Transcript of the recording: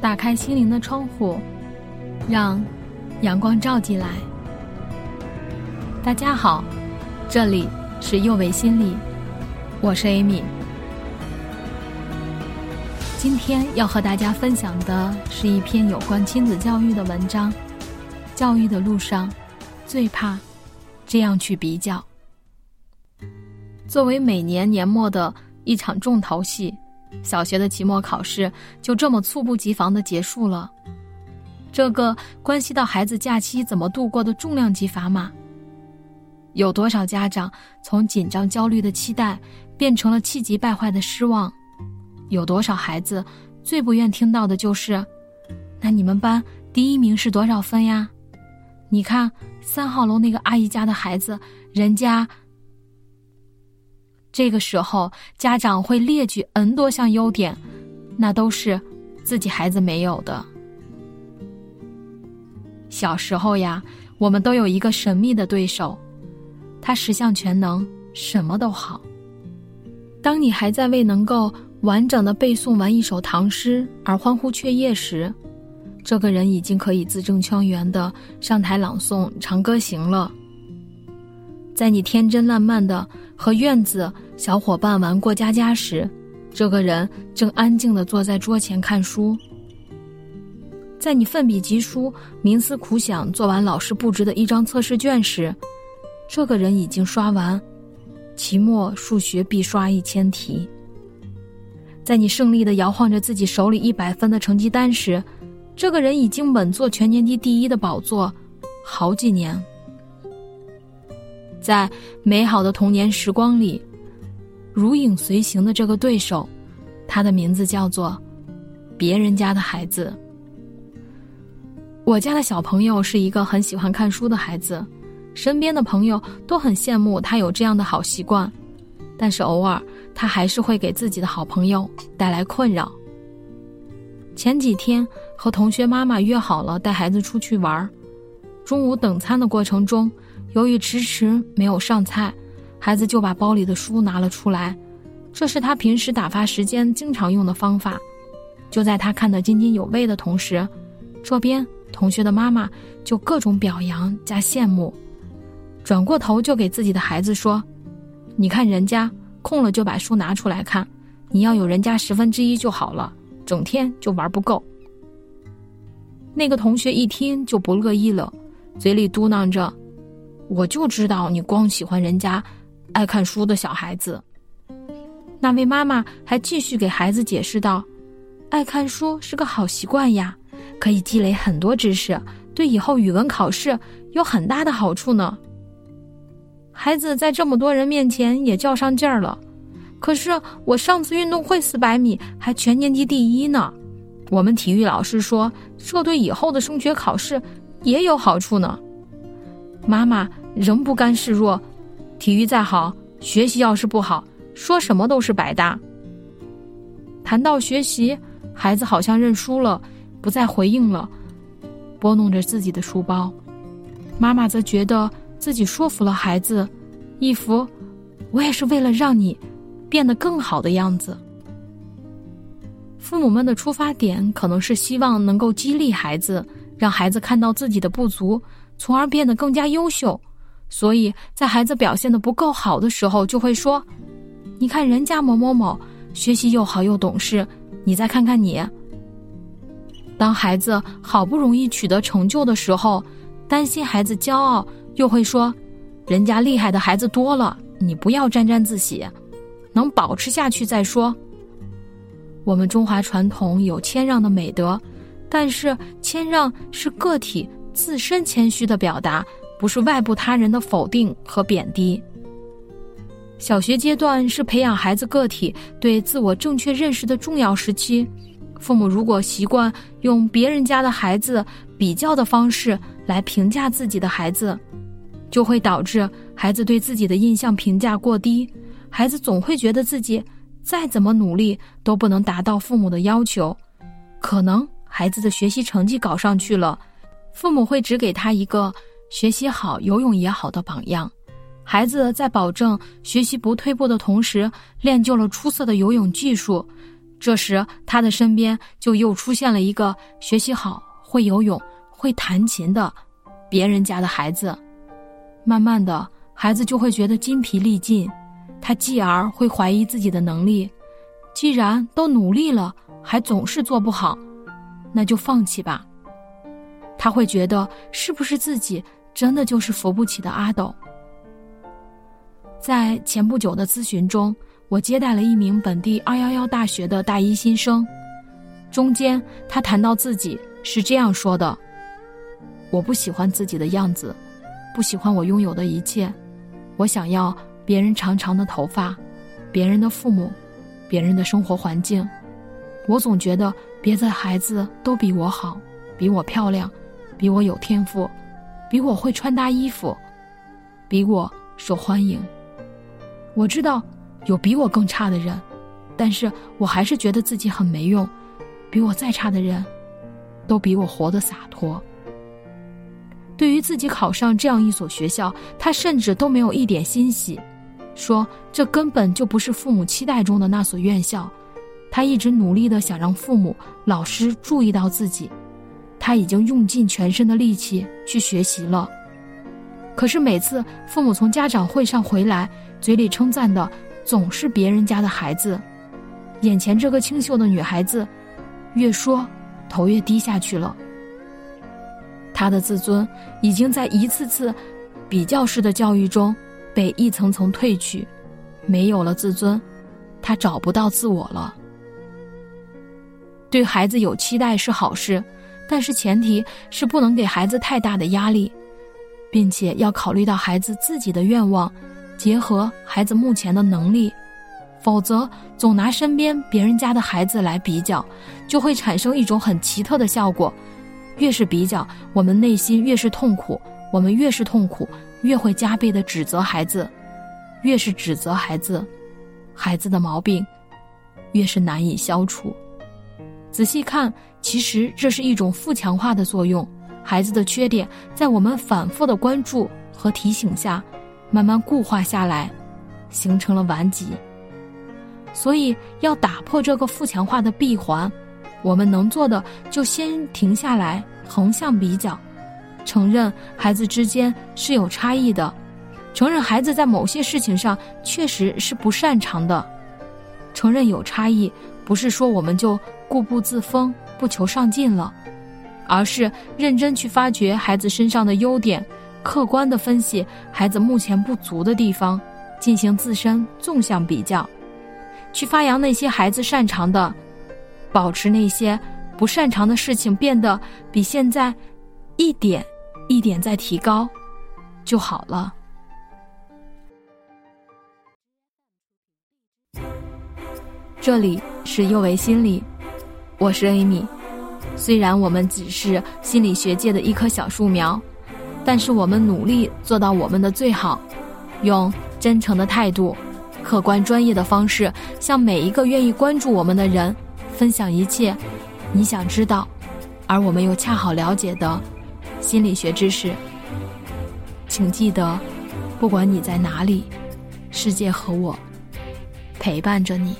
打开心灵的窗户，让阳光照进来。大家好，这里是幼为心理，我是 Amy。今天要和大家分享的是一篇有关亲子教育的文章。教育的路上，最怕这样去比较。作为每年年末的一场重头戏。小学的期末考试就这么猝不及防的结束了，这个关系到孩子假期怎么度过的重量级砝码。有多少家长从紧张焦虑的期待变成了气急败坏的失望？有多少孩子最不愿听到的就是：“那你们班第一名是多少分呀？”你看三号楼那个阿姨家的孩子，人家。这个时候，家长会列举 N 多项优点，那都是自己孩子没有的。小时候呀，我们都有一个神秘的对手，他十项全能，什么都好。当你还在为能够完整的背诵完一首唐诗而欢呼雀跃时，这个人已经可以字正腔圆的上台朗诵《长歌行》了。在你天真烂漫的和院子小伙伴玩过家家时，这个人正安静的坐在桌前看书。在你奋笔疾书、冥思苦想做完老师布置的一张测试卷时，这个人已经刷完期末数学必刷一千题。在你胜利的摇晃着自己手里一百分的成绩单时，这个人已经稳坐全年级第一的宝座好几年。在美好的童年时光里，如影随形的这个对手，他的名字叫做别人家的孩子。我家的小朋友是一个很喜欢看书的孩子，身边的朋友都很羡慕他有这样的好习惯，但是偶尔他还是会给自己的好朋友带来困扰。前几天和同学妈妈约好了带孩子出去玩，中午等餐的过程中。由于迟迟没有上菜，孩子就把包里的书拿了出来，这是他平时打发时间经常用的方法。就在他看得津津有味的同时，这边同学的妈妈就各种表扬加羡慕，转过头就给自己的孩子说：“你看人家空了就把书拿出来看，你要有人家十分之一就好了，整天就玩不够。”那个同学一听就不乐意了，嘴里嘟囔着。我就知道你光喜欢人家爱看书的小孩子。那位妈妈还继续给孩子解释道：“爱看书是个好习惯呀，可以积累很多知识，对以后语文考试有很大的好处呢。”孩子在这么多人面前也较上劲儿了。可是我上次运动会四百米还全年级第一呢。我们体育老师说，这对以后的升学考试也有好处呢。妈妈仍不甘示弱，体育再好，学习要是不好，说什么都是白搭。谈到学习，孩子好像认输了，不再回应了，拨弄着自己的书包。妈妈则觉得自己说服了孩子，一副我也是为了让你变得更好的样子。父母们的出发点可能是希望能够激励孩子，让孩子看到自己的不足。从而变得更加优秀，所以在孩子表现的不够好的时候，就会说：“你看人家某某某学习又好又懂事，你再看看你。”当孩子好不容易取得成就的时候，担心孩子骄傲，又会说：“人家厉害的孩子多了，你不要沾沾自喜，能保持下去再说。”我们中华传统有谦让的美德，但是谦让是个体。自身谦虚的表达，不是外部他人的否定和贬低。小学阶段是培养孩子个体对自我正确认识的重要时期，父母如果习惯用别人家的孩子比较的方式来评价自己的孩子，就会导致孩子对自己的印象评价过低，孩子总会觉得自己再怎么努力都不能达到父母的要求，可能孩子的学习成绩搞上去了。父母会只给他一个学习好、游泳也好的榜样，孩子在保证学习不退步的同时，练就了出色的游泳技术，这时，他的身边就又出现了一个学习好、会游泳、会弹琴的别人家的孩子。慢慢的，孩子就会觉得筋疲力尽，他继而会怀疑自己的能力。既然都努力了，还总是做不好，那就放弃吧。他会觉得是不是自己真的就是扶不起的阿斗？在前不久的咨询中。我接待了一名本地二幺幺大学的大一新生，中间他谈到自己是这样说的：“我不喜欢自己的样子，不喜欢我拥有的一切，我想要别人长长的头发，别人的父母，别人的生活环境。我总觉得别的孩子都比我好，比我漂亮，比我有天赋，比我会穿搭衣服，比我受欢迎。我知道。”有比我更差的人，但是我还是觉得自己很没用。比我再差的人，都比我活得洒脱。对于自己考上这样一所学校，他甚至都没有一点欣喜，说这根本就不是父母期待中的那所院校。他一直努力的想让父母、老师注意到自己，他已经用尽全身的力气去学习了。可是每次父母从家长会上回来，嘴里称赞的。总是别人家的孩子，眼前这个清秀的女孩子，越说头越低下去了。她的自尊已经在一次次比较式的教育中被一层层褪去，没有了自尊，她找不到自我了。对孩子有期待是好事，但是前提是不能给孩子太大的压力，并且要考虑到孩子自己的愿望。结合孩子目前的能力，否则总拿身边别人家的孩子来比较，就会产生一种很奇特的效果。越是比较，我们内心越是痛苦；我们越是痛苦，越会加倍的指责孩子；越是指责孩子，孩子的毛病越是难以消除。仔细看，其实这是一种负强化的作用。孩子的缺点，在我们反复的关注和提醒下。慢慢固化下来，形成了顽疾。所以要打破这个负强化的闭环，我们能做的就先停下来，横向比较，承认孩子之间是有差异的，承认孩子在某些事情上确实是不擅长的，承认有差异，不是说我们就固步自封、不求上进了，而是认真去发掘孩子身上的优点。客观的分析孩子目前不足的地方，进行自身纵向比较，去发扬那些孩子擅长的，保持那些不擅长的事情变得比现在一点一点在提高就好了。这里是幼为心理，我是 Amy。虽然我们只是心理学界的一棵小树苗。但是我们努力做到我们的最好，用真诚的态度、客观专业的方式，向每一个愿意关注我们的人分享一切你想知道，而我们又恰好了解的心理学知识。请记得，不管你在哪里，世界和我陪伴着你。